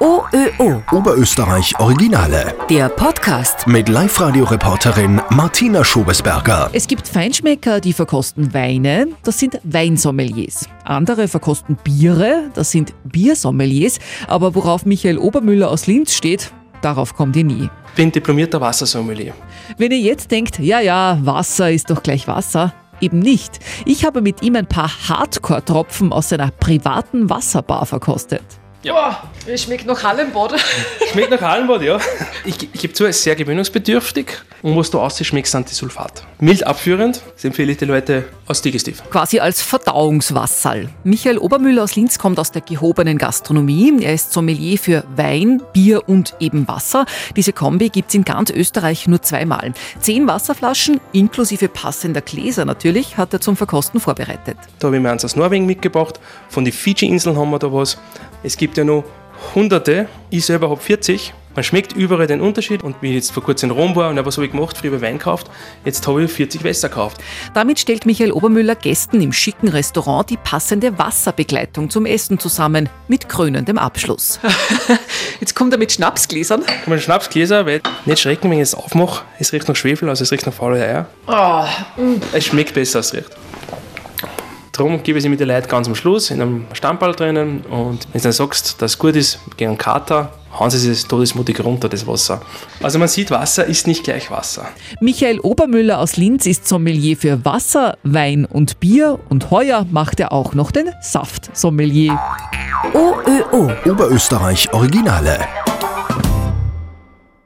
OÖO. Oberösterreich Originale. Der Podcast. Mit Live-Radio-Reporterin Martina Schobesberger. Es gibt Feinschmecker, die verkosten Weine, das sind Weinsommeliers. Andere verkosten Biere, das sind Biersommeliers. Aber worauf Michael Obermüller aus Linz steht, darauf kommt ihr nie. bin diplomierter Wassersommelier. Wenn ihr jetzt denkt, ja, ja, Wasser ist doch gleich Wasser, eben nicht. Ich habe mit ihm ein paar Hardcore-Tropfen aus seiner privaten Wasserbar verkostet. Boah, es schmeckt nach Hallenbad. Schmeckt nach Hallenbad, ja. Ich, ich gebe zu, es ist sehr gewöhnungsbedürftig. Und was du ausschmeckst, sind die. Mild abführend, das empfehle ich den Leuten als Digestiv. Quasi als Verdauungswasserl. Michael Obermüller aus Linz kommt aus der gehobenen Gastronomie. Er ist Sommelier für Wein, Bier und eben Wasser. Diese Kombi gibt's in ganz Österreich nur zweimal. Zehn Wasserflaschen, inklusive passender Gläser natürlich, hat er zum Verkosten vorbereitet. Da habe ich mir eins aus Norwegen mitgebracht. Von den Fidschi-Inseln haben wir da was. Es gibt ja noch hunderte. Ich selber habe 40. Man schmeckt überall den Unterschied. Und wie ich jetzt vor kurzem in Rom war, und was habe ich gemacht? Früher Wein gekauft. Jetzt habe ich 40 Wässer gekauft. Damit stellt Michael Obermüller Gästen im schicken Restaurant die passende Wasserbegleitung zum Essen zusammen, mit krönendem Abschluss. Jetzt kommt er mit Schnapsgläsern. Kann man Schnapsgläser, weil nicht schrecken, wenn ich es aufmache. Es riecht nach Schwefel, also es riecht nach faule Eier. Es schmeckt besser, als es riecht. Darum gebe ich sie mit den Leuten ganz am Schluss in einem Stammball drinnen. Und wenn du dann sagst, dass es gut ist gegen einen Kater, hauen sie sich todesmutig runter, das Wasser. Also man sieht, Wasser ist nicht gleich Wasser. Michael Obermüller aus Linz ist Sommelier für Wasser, Wein und Bier und heuer macht er auch noch den Saft-Sommelier. OÖO. Oberösterreich Originale.